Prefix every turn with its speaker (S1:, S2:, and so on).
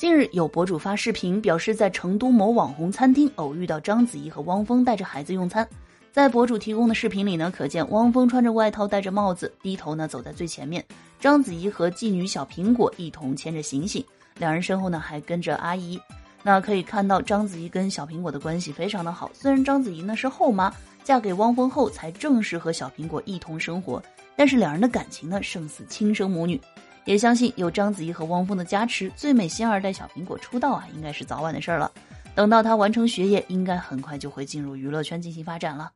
S1: 近日有博主发视频表示，在成都某网红餐厅偶遇到章子怡和汪峰带着孩子用餐。在博主提供的视频里呢，可见汪峰穿着外套，戴着帽子，低头呢走在最前面。章子怡和妓女小苹果一同牵着行行，两人身后呢还跟着阿姨。那可以看到章子怡跟小苹果的关系非常的好。虽然章子怡呢是后妈，嫁给汪峰后才正式和小苹果一同生活，但是两人的感情呢胜似亲生母女。也相信有章子怡和汪峰的加持，最美星二代小苹果出道啊，应该是早晚的事儿了。等到她完成学业，应该很快就会进入娱乐圈进行发展了。